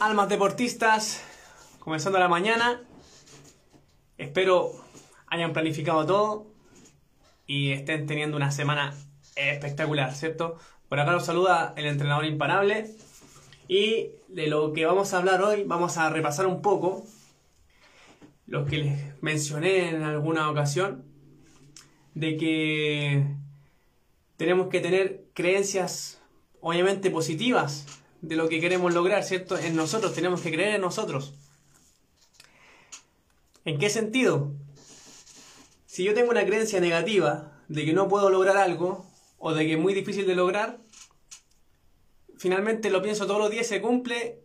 almas deportistas? Comenzando la mañana. Espero hayan planificado todo y estén teniendo una semana espectacular, ¿cierto? Por acá nos saluda el entrenador imparable. Y de lo que vamos a hablar hoy, vamos a repasar un poco lo que les mencioné en alguna ocasión, de que tenemos que tener creencias obviamente positivas de lo que queremos lograr, ¿cierto? En nosotros, tenemos que creer en nosotros. ¿En qué sentido? Si yo tengo una creencia negativa de que no puedo lograr algo o de que es muy difícil de lograr, finalmente lo pienso todos los días, se cumple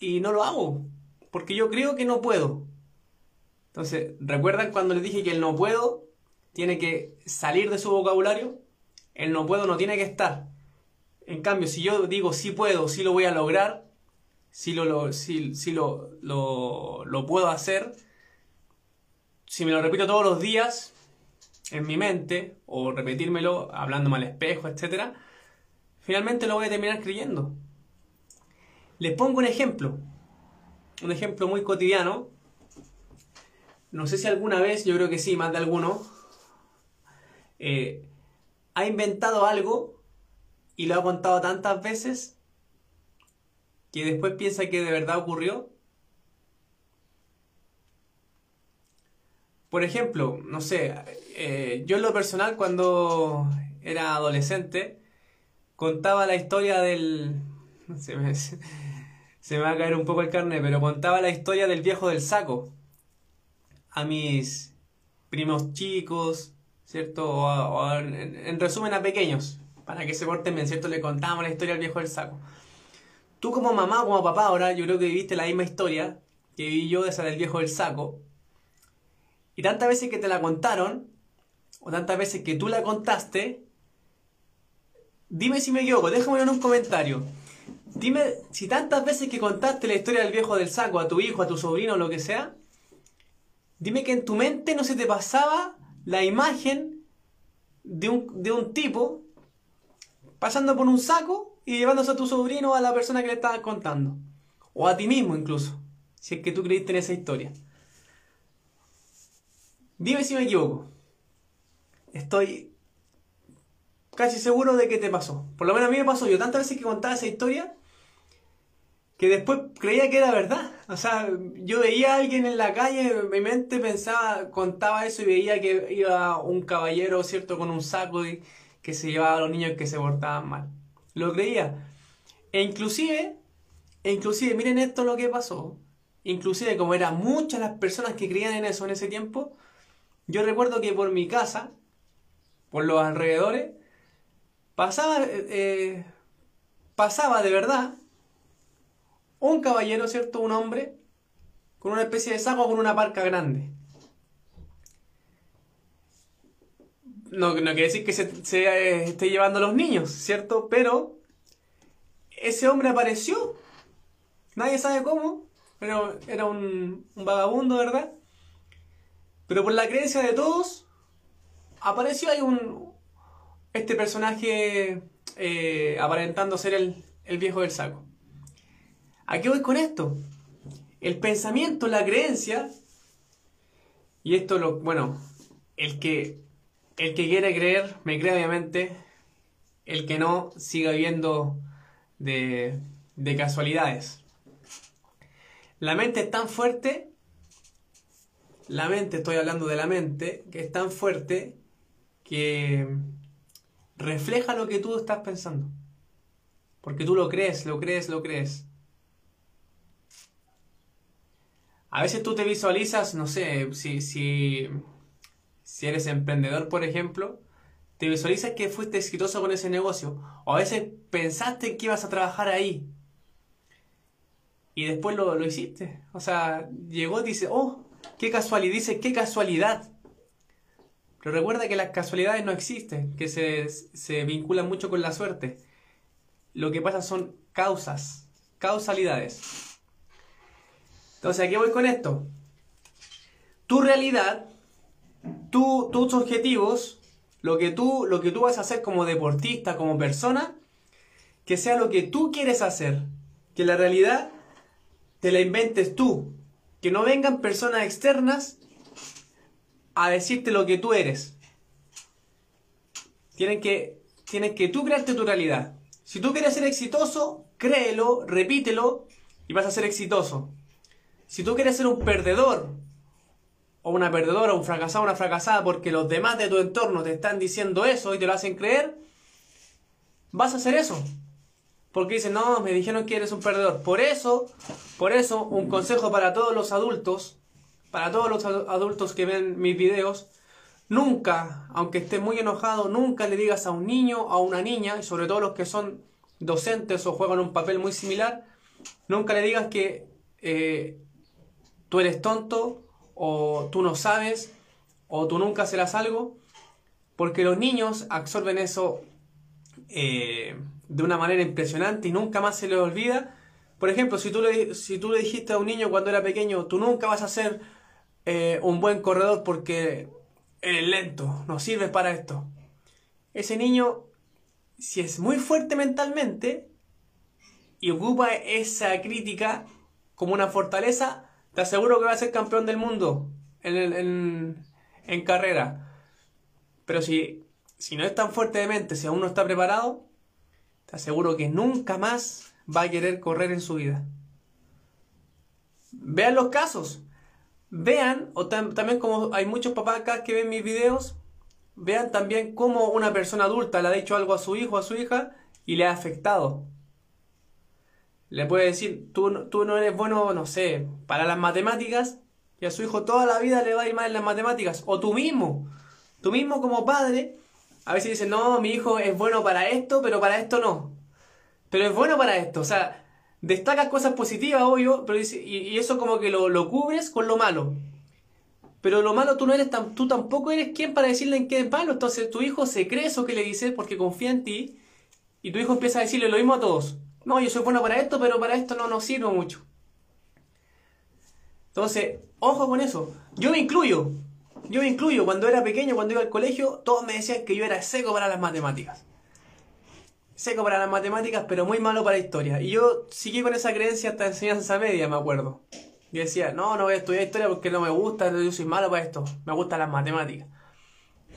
y no lo hago, porque yo creo que no puedo. Entonces, ¿recuerdan cuando les dije que el no puedo tiene que salir de su vocabulario? El no puedo no tiene que estar. En cambio, si yo digo sí puedo, sí lo voy a lograr, sí lo, lo, puedo hacer, si me lo repito todos los días en mi mente, o repetírmelo hablándome al espejo, etc., finalmente lo voy a terminar creyendo. Les pongo un ejemplo, un ejemplo muy cotidiano. No sé si alguna vez, yo creo que sí, más de alguno, eh, ha inventado algo y lo ha contado tantas veces que después piensa que de verdad ocurrió. Por ejemplo, no sé, eh, yo en lo personal cuando era adolescente contaba la historia del... Se me, se me va a caer un poco el carne, pero contaba la historia del viejo del saco a mis primos chicos, ¿cierto? O, en, resumen a pequeños, para que se porten bien, ¿cierto? Le contábamos la historia al viejo del saco. Tú como mamá o como papá ahora, yo creo que viviste la misma historia que viví yo de esa del viejo del saco. Y tantas veces que te la contaron, o tantas veces que tú la contaste, dime si me equivoco, déjame en un comentario. Dime si tantas veces que contaste la historia del viejo del saco a tu hijo, a tu sobrino, o lo que sea, dime que en tu mente no se te pasaba la imagen de un, de un tipo pasando por un saco y llevándose a tu sobrino o a la persona que le estabas contando. O a ti mismo incluso, si es que tú creíste en esa historia. Dime si me equivoco. Estoy casi seguro de que te pasó. Por lo menos a mí me pasó. Yo tantas veces que contaba esa historia que después creía que era verdad. O sea, yo veía a alguien en la calle, mi mente pensaba, contaba eso y veía que iba un caballero, ¿cierto?, con un saco y que se llevaba a los niños que se portaban mal. Lo creía. E inclusive, e inclusive, miren esto lo que pasó. Inclusive, como eran muchas las personas que creían en eso en ese tiempo, yo recuerdo que por mi casa, por los alrededores, pasaba, eh, eh, pasaba de verdad un caballero, ¿cierto? Un hombre con una especie de saco con una parca grande. No, no quiere decir que se, eh, esté llevando a los niños, ¿cierto? Pero ese hombre apareció. Nadie sabe cómo, pero era un, un vagabundo, ¿verdad? Pero por la creencia de todos, apareció ahí un. Este personaje eh, aparentando ser el, el viejo del saco. ¿A qué voy con esto? El pensamiento, la creencia, y esto lo, bueno, el que, el que quiere creer, me cree obviamente, el que no, siga viendo de, de casualidades. La mente es tan fuerte la mente, estoy hablando de la mente, que es tan fuerte que refleja lo que tú estás pensando. Porque tú lo crees, lo crees, lo crees. A veces tú te visualizas, no sé, si, si, si eres emprendedor, por ejemplo, te visualizas que fuiste exitoso con ese negocio. O a veces pensaste que ibas a trabajar ahí. Y después lo, lo hiciste. O sea, llegó y dice, oh, Qué casualidad, dice, qué casualidad. Pero recuerda que las casualidades no existen, que se, se vinculan mucho con la suerte. Lo que pasa son causas, causalidades. Entonces, ¿a qué voy con esto? Tu realidad, tu, tus objetivos, lo que, tú, lo que tú vas a hacer como deportista, como persona, que sea lo que tú quieres hacer. Que la realidad te la inventes tú. Que no vengan personas externas a decirte lo que tú eres. Tienen que, tienes que tú crearte tu realidad. Si tú quieres ser exitoso, créelo, repítelo y vas a ser exitoso. Si tú quieres ser un perdedor, o una perdedora, un fracasado, una fracasada, porque los demás de tu entorno te están diciendo eso y te lo hacen creer, vas a hacer eso. Porque dicen, no, me dijeron que eres un perdedor. Por eso, por eso, un consejo para todos los adultos, para todos los adultos que ven mis videos, nunca, aunque estés muy enojado, nunca le digas a un niño, a una niña, y sobre todo los que son docentes o juegan un papel muy similar, nunca le digas que eh, tú eres tonto o tú no sabes o tú nunca serás algo, porque los niños absorben eso eh, de una manera impresionante y nunca más se les olvida. Por ejemplo, si tú, le, si tú le dijiste a un niño cuando era pequeño, tú nunca vas a ser eh, un buen corredor porque eres lento, no sirves para esto. Ese niño, si es muy fuerte mentalmente y ocupa esa crítica como una fortaleza, te aseguro que va a ser campeón del mundo en, en, carrera. Pero si, si no es tan fuerte de mente, si aún no está preparado, te aseguro que nunca más va a querer correr en su vida. Vean los casos. Vean, o también como hay muchos papás acá que ven mis videos, vean también cómo una persona adulta le ha dicho algo a su hijo o a su hija y le ha afectado. Le puede decir, tú, tú no eres bueno, no sé, para las matemáticas, y a su hijo toda la vida le va a ir mal en las matemáticas. O tú mismo, tú mismo como padre, a veces dices, no, mi hijo es bueno para esto, pero para esto no. Pero es bueno para esto, o sea, destacas cosas positivas, obvio, pero y, eso como que lo, lo, cubres con lo malo. Pero lo malo tú no eres tú tampoco eres quien para decirle en qué es malo. Entonces tu hijo se cree eso que le dices porque confía en ti, y tu hijo empieza a decirle lo mismo a todos. No, yo soy bueno para esto, pero para esto no nos sirve mucho. Entonces, ojo con eso. Yo me incluyo. Yo me incluyo. Cuando era pequeño, cuando iba al colegio, todos me decían que yo era seco para las matemáticas. Seco para las matemáticas, pero muy malo para la historia. Y yo seguí con esa creencia hasta enseñanza media, me acuerdo. Y decía, no, no voy a estudiar historia porque no me gusta, yo soy malo para esto. Me gustan las matemáticas.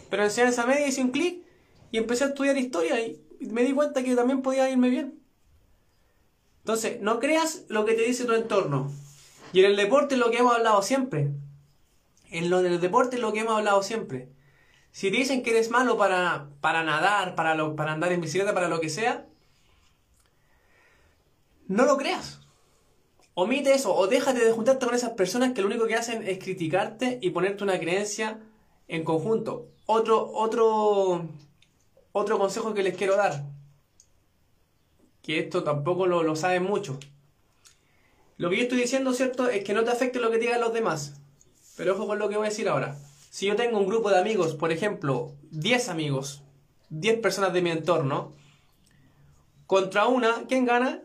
Pero en enseñanza media hice un clic y empecé a estudiar historia y me di cuenta que también podía irme bien. Entonces, no creas lo que te dice tu entorno. Y en el deporte es lo que hemos hablado siempre. En lo del deporte es lo que hemos hablado siempre. Si te dicen que eres malo para, para nadar, para, lo, para andar en bicicleta, para lo que sea, no lo creas. Omite eso o déjate de juntarte con esas personas que lo único que hacen es criticarte y ponerte una creencia en conjunto. Otro, otro, otro consejo que les quiero dar que esto tampoco lo, lo saben mucho. Lo que yo estoy diciendo, ¿cierto? Es que no te afecte lo que digan los demás. Pero ojo con lo que voy a decir ahora. Si yo tengo un grupo de amigos, por ejemplo, 10 amigos, 10 personas de mi entorno, contra una, ¿quién gana?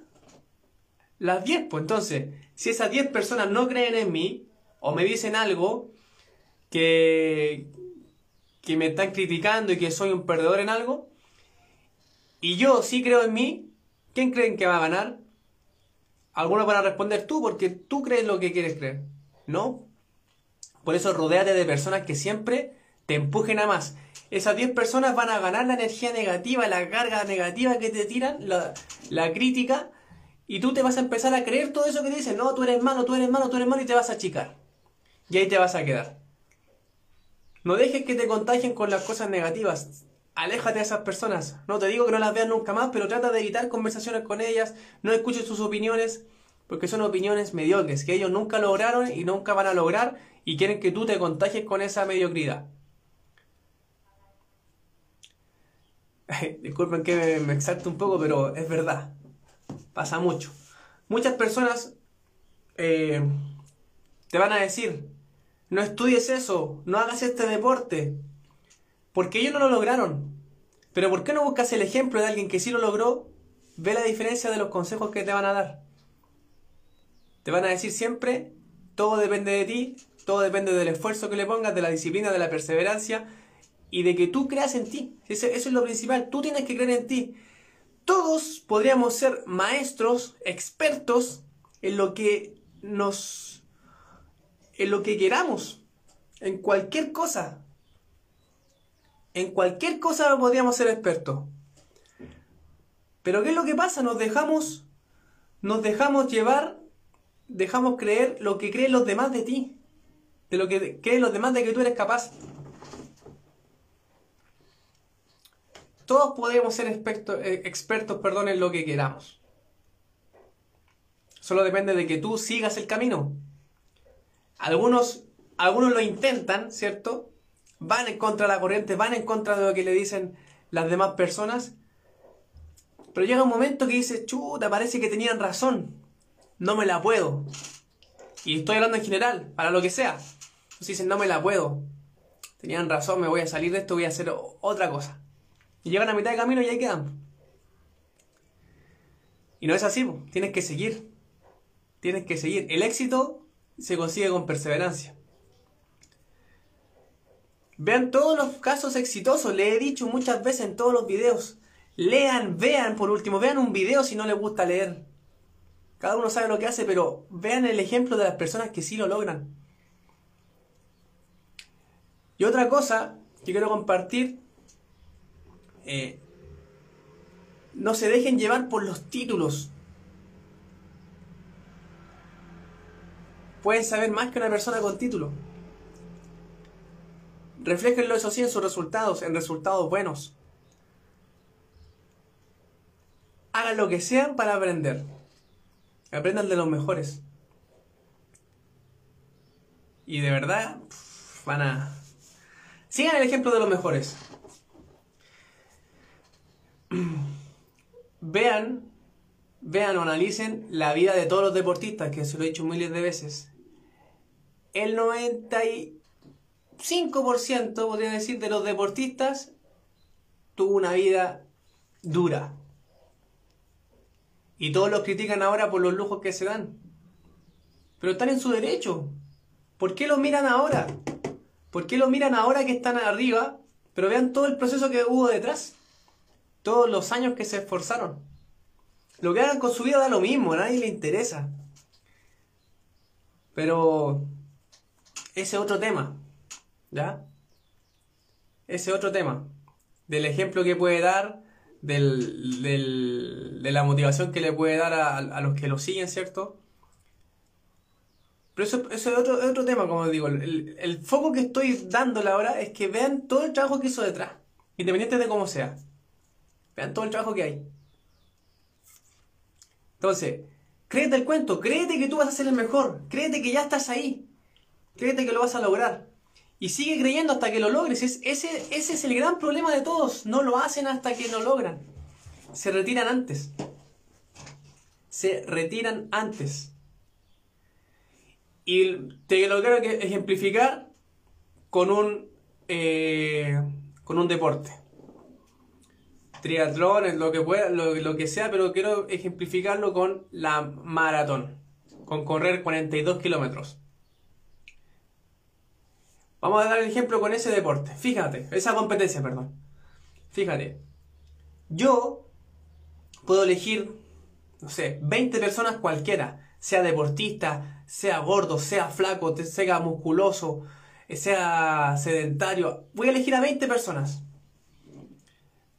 Las 10, pues entonces, si esas 10 personas no creen en mí, o me dicen algo que, que me están criticando y que soy un perdedor en algo, y yo sí creo en mí, ¿Quién creen que va a ganar? Algunos van a responder tú porque tú crees lo que quieres creer. ¿No? Por eso rodéate de personas que siempre te empujen a más. Esas 10 personas van a ganar la energía negativa, la carga negativa que te tiran, la, la, crítica, y tú te vas a empezar a creer todo eso que dicen. No, tú eres malo, tú eres malo, tú eres malo, y te vas a achicar. Y ahí te vas a quedar. No dejes que te contagien con las cosas negativas aléjate de esas personas. No te digo que no las veas nunca más, pero trata de evitar conversaciones con ellas, no escuches sus opiniones, porque son opiniones mediocres, que ellos nunca lograron y nunca van a lograr y quieren que tú te contagies con esa mediocridad. Disculpen que me, exalte un poco, pero es verdad. Pasa mucho. Muchas personas eh, te van a decir, no estudies eso, no hagas este deporte, porque ellos no lo lograron. Pero ¿por qué no buscas el ejemplo de alguien que sí lo logró? Ve la diferencia de los consejos que te van a dar. Te van a decir siempre, todo depende de ti, todo depende del esfuerzo que le pongas, de la disciplina, de la perseverancia y de que tú creas en ti. Eso, eso es lo principal, tú tienes que creer en ti. Todos podríamos ser maestros, expertos en lo que nos en lo que queramos, en cualquier cosa. En cualquier cosa podríamos ser expertos. Pero ¿qué es lo que pasa? Nos dejamos nos dejamos llevar, dejamos creer lo que creen los demás de ti, de lo que creen los demás de que tú eres capaz. Todos podemos ser expertos, eh, expertos perdón, en lo que queramos. Solo depende de que tú sigas el camino. Algunos, algunos lo intentan, ¿cierto? Van en contra de la corriente, van en contra de lo que le dicen las demás personas. Pero llega un momento que dices, chuta, parece que tenían razón. No me la puedo. Y estoy hablando en general, para lo que sea. Entonces dicen, no me la puedo. Tenían razón, me voy a salir de esto, voy a hacer otra cosa. Y llegan a mitad de camino y ahí quedan. Y no es así, tienes que seguir. Tienes que seguir. El éxito se consigue con perseverancia. Vean todos los casos exitosos, le he dicho muchas veces en todos los videos. Lean, vean por último, vean un video si no les gusta leer. Cada uno sabe lo que hace, pero vean el ejemplo de las personas que sí lo logran. Y otra cosa que quiero compartir, eh, no se dejen llevar por los títulos. Pueden saber más que una persona con título. Refléjenlo eso sí en sus resultados, en resultados buenos. Hagan lo que sean para aprender. Aprendan de los mejores. Y de verdad, van a... Sigan el ejemplo de los mejores. Vean, vean o analicen la vida de todos los deportistas, que se lo he dicho miles de veces. El 95%, podría decir, de los deportistas tuvo una vida dura. Y todos los critican ahora por los lujos que se dan. Pero están en su derecho. ¿Por qué lo miran ahora? ¿Por qué lo miran ahora que están arriba? Pero vean todo el proceso que hubo detrás. Todos los años que se esforzaron. Lo que hagan con su vida da lo mismo, a nadie le interesa. Pero ese otro tema, ¿ya? Ese otro tema. Del ejemplo que puede dar del, de la motivación que le puede dar a, los que lo siguen, ¿cierto? Pero eso, eso es otro, otro tema, como digo. El, el, foco que estoy dándole ahora es que vean todo el trabajo que hizo detrás, independiente de cómo sea. Vean todo el trabajo que hay. Entonces, créete el cuento, créete que tú vas a ser el mejor, créete que ya estás ahí, créete que lo vas a lograr. Y sigue creyendo hasta que lo logres. ese, ese es el gran problema de todos. No lo hacen hasta que lo logran. Se retiran antes. Se retiran antes. Y te lo quiero ejemplificar con un, eh, con un deporte. Triatlón, es lo que, pueda, lo, lo que sea, pero quiero ejemplificarlo con la maratón. Con correr 42 kilómetros. Vamos a dar el ejemplo con ese deporte. Fíjate, esa competencia, perdón. Fíjate. Yo puedo elegir, no sé, 20 personas cualquiera. Sea deportista, sea gordo, sea flaco, sea musculoso, sea sedentario. Voy a elegir a 20 personas.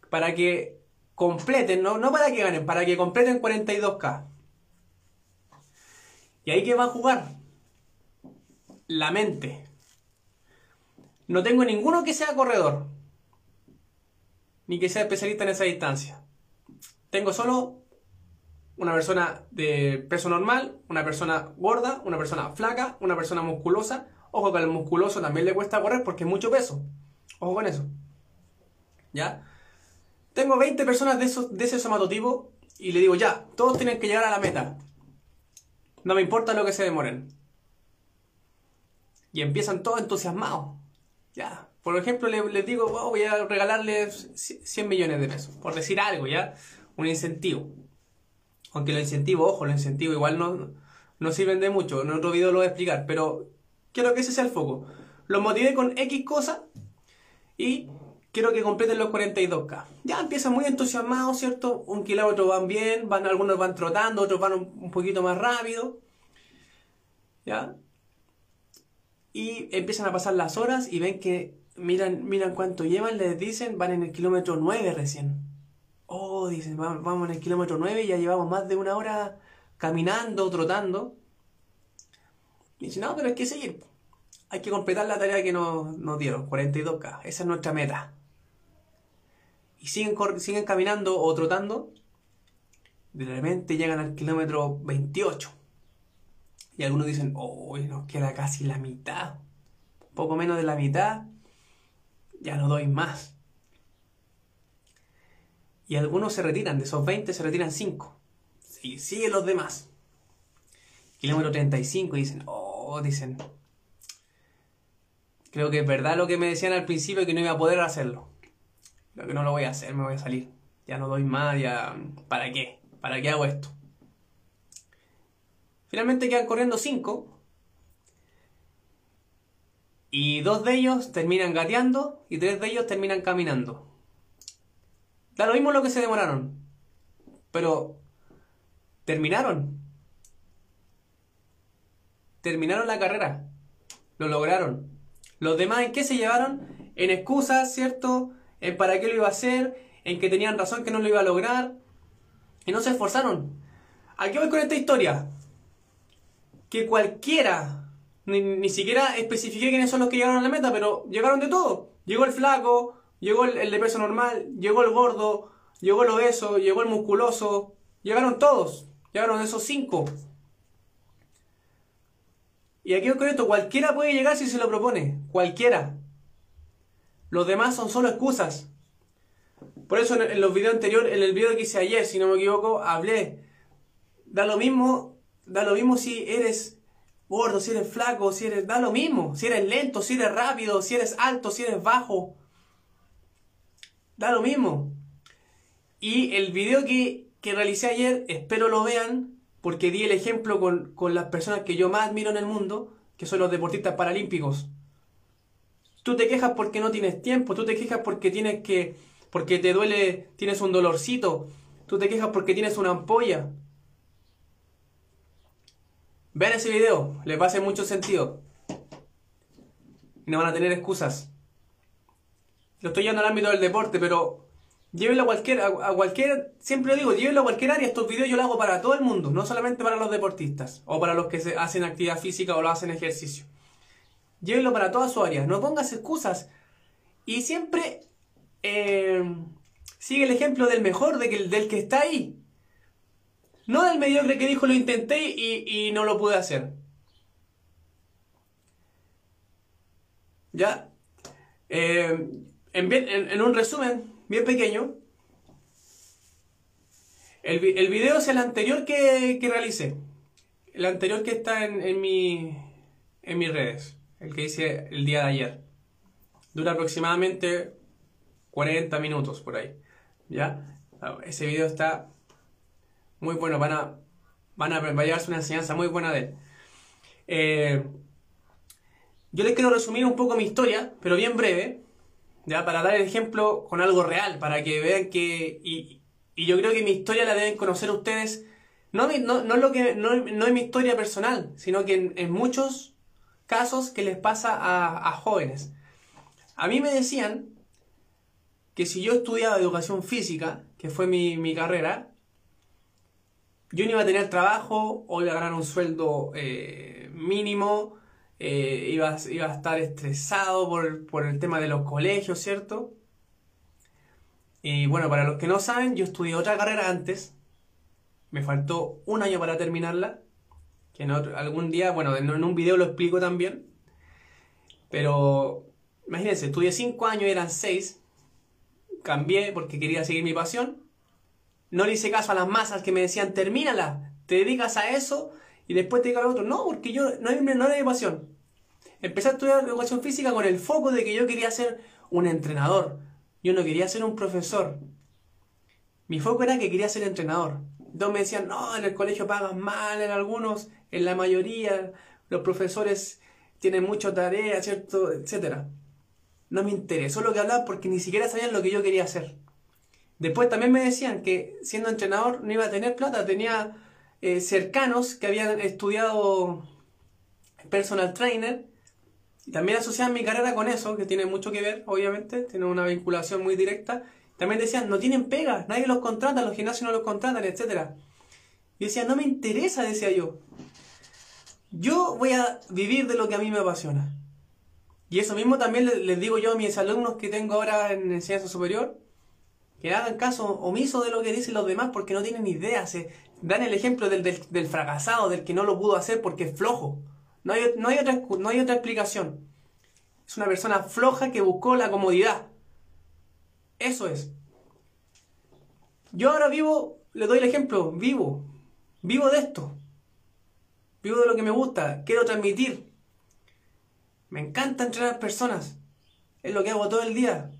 Para que completen, no, no para que ganen, para que completen 42K. ¿Y ahí qué va a jugar? La mente. No tengo ninguno que sea corredor, ni que sea especialista en esa distancia. Tengo solo una persona de peso normal, una persona gorda, una persona flaca, una persona musculosa. Ojo que al musculoso también le cuesta correr porque es mucho peso. Ojo con eso. ¿Ya? Tengo 20 personas de, de ese somatotipo y le digo, ya, todos tienen que llegar a la meta. No me importa lo que se demoren. Y empiezan todos entusiasmados. Ya, por ejemplo, les, digo, voy a regalarles 100 millones de pesos, por decir algo, ¿ya? Un incentivo. Aunque los incentivos, ojo, los incentivos igual no, no sirven de mucho, en otro video lo voy a explicar, pero quiero que ese sea el foco. Los motivé con X cosas y quiero que completen los 42K. Ya empiezan muy entusiasmados, ¿cierto? Un kilómetro van bien, van, algunos van trotando, otros van un, un poquito más rápido. ¿Ya? Y empiezan a pasar las horas y ven que miran, miran cuánto llevan, les dicen, van en el kilómetro 9 recién. Oh, dicen, vamos en el kilómetro 9 y ya llevamos más de una hora caminando, trotando. Y dicen, no, pero hay que seguir. Hay que completar la tarea que nos, nos dieron, 42K. Esa es nuestra meta. Y siguen, siguen caminando o trotando. De repente llegan al kilómetro 28. Y algunos dicen, oh, nos queda casi la mitad. Poco menos de la mitad. Ya no doy más. Y algunos se retiran, de esos 20 se retiran 5. Y siguen los demás. Kilómetro 35 y dicen, oh, dicen, creo que es verdad lo que me decían al principio que no iba a poder hacerlo. Creo que no lo voy a hacer, me voy a salir. Ya no doy más, ya... ¿Para qué? ¿Para qué hago esto? Finalmente quedan corriendo 5. Y dos de ellos terminan gateando y tres de ellos terminan caminando. Da lo mismo lo que se demoraron. Pero terminaron. Terminaron la carrera. Lo lograron. Los demás en qué se llevaron? En excusas, ¿cierto? En para qué lo iba a hacer, en que tenían razón que no lo iba a lograr. Y no se esforzaron. ¿A qué voy con esta historia? Que cualquiera, ni, siquiera especifiqué quiénes son los que llegaron a la meta, pero llegaron de todo. Llegó el flaco, llegó el, el de peso normal, llegó el gordo, llegó el obeso, llegó el musculoso. Llegaron todos. Llegaron esos cinco. Y aquí con esto, cualquiera puede llegar si se lo propone, cualquiera. Los demás son solo excusas. Por eso en, los videos anteriores, en el video que hice ayer, si no me equivoco, hablé. Da lo mismo, da lo mismo si eres gordo, si eres flaco, si eres, da lo mismo, si eres lento, si eres rápido, si eres alto, si eres bajo. Da lo mismo. Y el video que, que realicé ayer, espero lo vean, porque di el ejemplo con, las personas que yo más admiro en el mundo, que son los deportistas paralímpicos. Tú te quejas porque no tienes tiempo, tú te quejas porque tienes que, porque te duele, tienes un dolorcito, tú te quejas porque tienes una ampolla. Vean ese video, les va a hacer mucho sentido. Y no van a tener excusas. Lo estoy llevando al ámbito del deporte, pero Llévenlo a cualquier, a, cualquier, siempre lo digo, llévenlo a cualquier área. Estos videos yo los hago para todo el mundo, no solamente para los deportistas o para los que se hacen actividad física o lo hacen ejercicio. Llévenlo para toda su área, no pongas excusas. Y siempre eh, sigue el ejemplo del mejor, del que está ahí. No del mediocre que dijo lo intenté y, no lo pude hacer. ¿Ya? Eh, en un resumen, bien pequeño. El, el video es el anterior que, que, realicé. El anterior que está en, en, mi, en mis redes. El que hice el día de ayer. Dura aproximadamente 40 minutos por ahí. ¿Ya? Ese video está muy bueno. Van a, van a, va a llevarse una enseñanza muy buena de él. Eh, yo les quiero resumir un poco mi historia, pero bien breve, ¿ya? Para dar el ejemplo con algo real, para que vean que... Y, yo creo que mi historia la deben conocer ustedes, no, no, no, lo que, no, no es mi historia personal, sino que en, muchos casos que les pasa a, a jóvenes. A mí me decían que si yo estudiaba educación física, que fue mi, mi carrera, yo no iba a tener trabajo o iba a ganar un sueldo eh, mínimo eh, iba, a estar estresado por, el tema de los colegios, ¿cierto? Y bueno, para los que no saben, yo estudié otra carrera antes, me faltó un año para terminarla, que en algún día, bueno, en, un video lo explico también, pero imagínense, estudié cinco años, eran seis, cambié porque quería seguir mi pasión, no le hice caso a las masas que me decían, termínala, te dedicas a eso y después te dedicas a otro. No, porque yo no, no era pasión. Empecé a estudiar educación física con el foco de que yo quería ser un entrenador. Yo no quería ser un profesor. Mi foco era que quería ser entrenador. Entonces me decían, no, en el colegio pagan mal en algunos, en la mayoría, los profesores tienen mucha tarea, ¿cierto? Etcétera. No me interesó lo que hablaban porque ni siquiera sabían lo que yo quería hacer. Después también me decían que siendo entrenador no iba a tener plata, tenía eh, cercanos que habían estudiado personal trainer. Y también asociaban mi carrera con eso, que tiene mucho que ver, obviamente, tiene una vinculación muy directa. También decían, no tienen pega, nadie los contrata, los gimnasios no los contratan, etc. Y decía, no me interesa, decía yo. Yo voy a vivir de lo que a mí me apasiona. Y eso mismo también les digo yo a mis alumnos que tengo ahora en enseñanza superior, que hagan caso omiso de lo que dicen los demás porque no tienen idea. Se dan el ejemplo del, del, fracasado, del que no lo pudo hacer porque es flojo. No hay, no, hay otra, no hay otra explicación. Es una persona floja que buscó la comodidad. Eso es. Yo ahora vivo, le doy el ejemplo, vivo. Vivo de esto. Vivo de lo que me gusta. Quiero transmitir. Me encanta entrenar personas. Es lo que hago todo el día.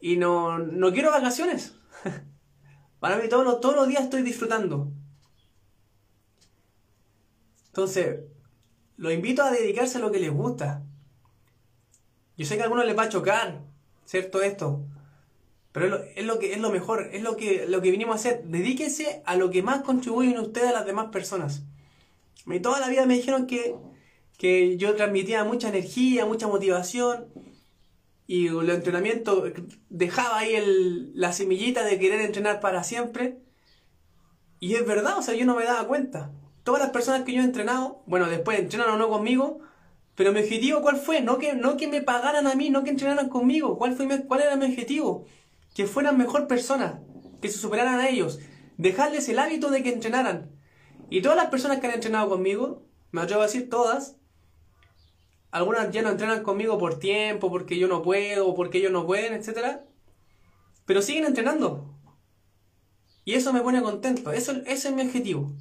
Y no, no quiero vacaciones. Para mí todos los, todos los días estoy disfrutando. Entonces, lo invito a dedicarse a lo que les gusta. Yo sé que a algunos les va a chocar, ¿cierto? Esto. Pero es lo, que es lo mejor, es lo que, lo que vinimos a hacer. Dedíquese a lo que más contribuyen ustedes a las demás personas. Y toda la vida me dijeron que, que yo transmitía mucha energía, mucha motivación. Y el entrenamiento dejaba ahí el, la semillita de querer entrenar para siempre. Y es verdad, o sea, yo no me daba cuenta. Todas las personas que yo he entrenado, bueno, después entrenan o no conmigo, pero mi objetivo, ¿cuál fue? No que, no que me pagaran a mí, no que entrenaran conmigo. ¿Cuál, fue cuál era mi objetivo? Que fueran mejor personas, que se superaran a ellos. Dejarles el hábito de que entrenaran. Y todas las personas que han entrenado conmigo, me atrevo a decir todas, algunas ya no entrenan conmigo por tiempo, porque yo no puedo, porque ellos no pueden, etc. Pero siguen entrenando. Y eso me pone contento. Eso, es mi objetivo.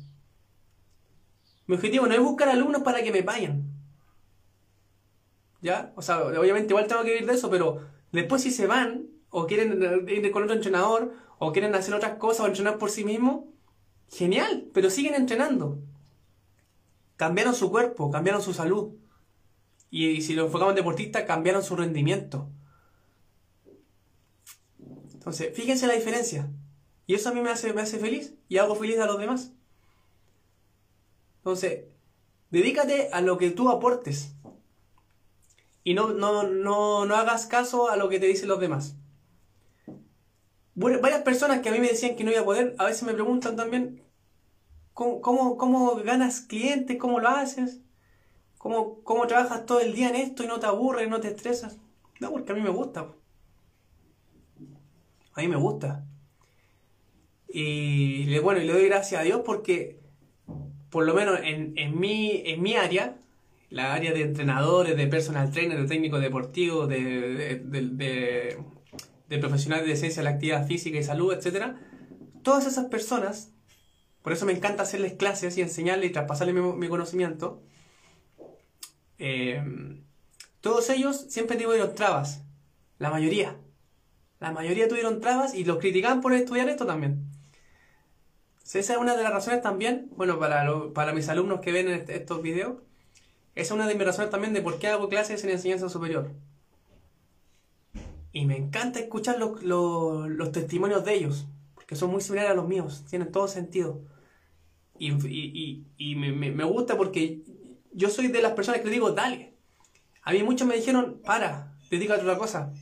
Mi objetivo no es buscar alumnos para que me paguen. ¿Ya? O sea, obviamente igual tengo que vivir de eso, pero después si se van, o quieren ir con otro entrenador, o quieren hacer otras cosas, o entrenar por sí mismos, genial, pero siguen entrenando. Cambiaron su cuerpo, cambiaron su salud. Y, si lo enfocamos en deportistas, cambiaron su rendimiento. Entonces, fíjense la diferencia. Y eso a mí me hace, me hace feliz y hago feliz a los demás. Entonces, dedícate a lo que tú aportes y no, no, no, no hagas caso a lo que te dicen los demás. Varias personas que a mí me decían que no iba a poder, a veces me preguntan también, ¿cómo, cómo, ganas clientes? ¿Cómo lo haces? ¿Cómo, ¿Cómo trabajas todo el día en esto y no te aburres, no te estresas? No, porque a mí me gusta. A mí me gusta. Y bueno, y le doy gracias a Dios porque, por lo menos en, en, mi, en mi área, la área de entrenadores, de personal trainer, de técnico deportivo, de, de, de, profesionales de ciencia de la actividad física y salud, etc. Todas esas personas, por eso me encanta hacerles clases y enseñarles y traspasarles mi, conocimiento, eh, todos ellos siempre tuvieron trabas, la mayoría. La mayoría tuvieron trabas y los criticaban por estudiar esto también. Esa es una de las razones también, bueno, para, para mis alumnos que ven estos videos, esa es una de mis razones también de por qué hago clases en enseñanza superior. Y me encanta escuchar los, testimonios de ellos, porque son muy similares a los míos, tienen todo sentido. Y, me, gusta porque yo soy de las personas que le digo, dale. A mí muchos me dijeron, para, dedícate a otra cosa.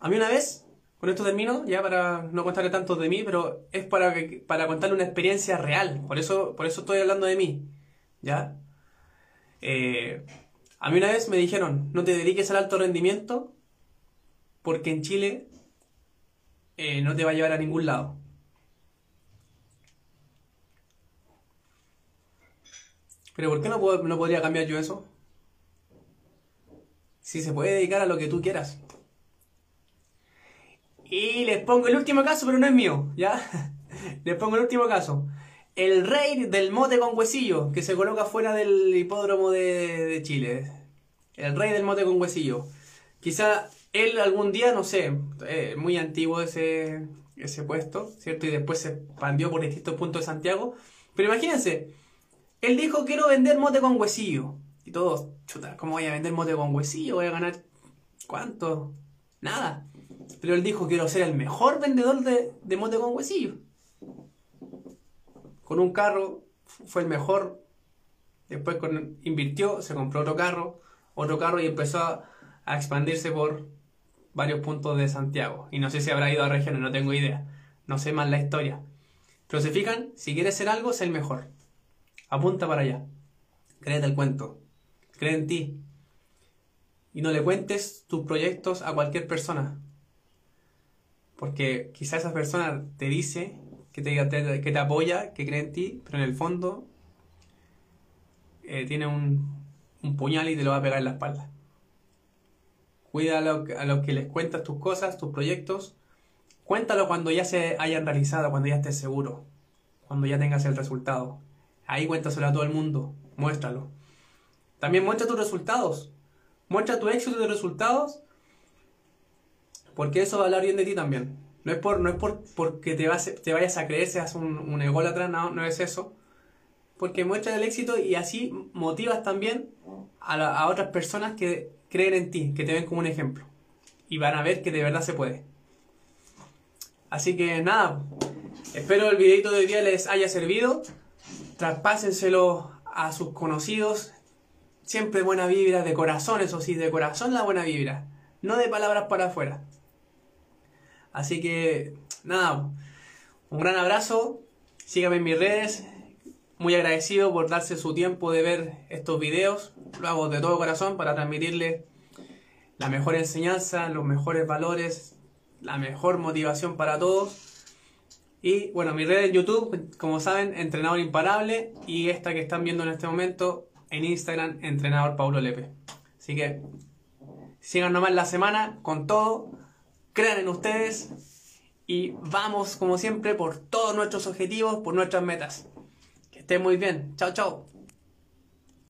A mí una vez, con esto termino, ya para no contarle tanto de mí, pero es para, para contarle una experiencia real. Por eso, por eso estoy hablando de mí. ¿Ya? Eh, a mí una vez me dijeron, no te dediques al alto rendimiento porque en Chile eh, no te va a llevar a ningún lado. Pero ¿por qué no, no podría cambiar yo eso? Si se puede dedicar a lo que tú quieras. Y les pongo el último caso, pero no es mío, ¿ya? les pongo el último caso el rey del mote con huesillo, que se coloca fuera del hipódromo de, Chile. El rey del mote con huesillo. Quizá él algún día, no sé, eh, muy antiguo ese, ese puesto, ¿cierto? Y después se expandió por distintos puntos de Santiago. Pero imagínense, él dijo, quiero vender mote con huesillo. Y todos, chuta, ¿cómo voy a vender mote con huesillo? Voy a ganar, ¿cuánto? Nada. Pero él dijo, quiero ser el mejor vendedor de, de mote con huesillo con un carro, fue el mejor después invirtió, se compró otro carro, otro carro y empezó a, a expandirse por varios puntos de Santiago. Y no sé si habrá ido a regiones, no tengo idea. No sé más la historia. Pero se fijan, si quieres ser algo, sé el mejor. Apunta para allá. Créete el cuento. Cree en ti. Y no le cuentes tus proyectos a cualquier persona. Porque quizá esa persona te dice que te, que te apoya, que cree en ti, pero en el fondo eh, tiene un, un puñal y te lo va a pegar en la espalda. Cuida a los que les cuentas tus cosas, tus proyectos. Cuéntalo cuando ya se hayan realizado, cuando ya estés seguro, cuando ya tengas el resultado. Ahí cuéntaselo a todo el mundo, muéstralo. También muestra tus resultados. Muestra tu éxito de resultados, porque eso va a hablar bien de ti también. No es por, no es por porque te, vas, te vayas a creer, seas un, un ególatra, no, no es eso. Porque muestras el éxito y así motivas también a, a otras personas que creen en ti, que te ven como un ejemplo. Y van a ver que de verdad se puede. Así que nada, espero el videito de hoy día les haya servido. Traspásenselo a sus conocidos. Siempre buena vibra, de corazón, eso sí, de corazón la buena vibra. No de palabras para afuera. Así que nada, un gran abrazo. Síganme en mis redes. Muy agradecido por darse su tiempo de ver estos videos. Lo hago de todo corazón para transmitirle la mejor enseñanza, los mejores valores, la mejor motivación para todos. Y bueno, mi red en YouTube, como saben, Entrenador Imparable. Y esta que están viendo en este momento en Instagram, Entrenador Paulo Lepe. Así que sigan nomás la semana con todo. Crean en ustedes. Y vamos, como siempre, por todos nuestros objetivos, por nuestras metas. Que estén muy bien. Chao, chao.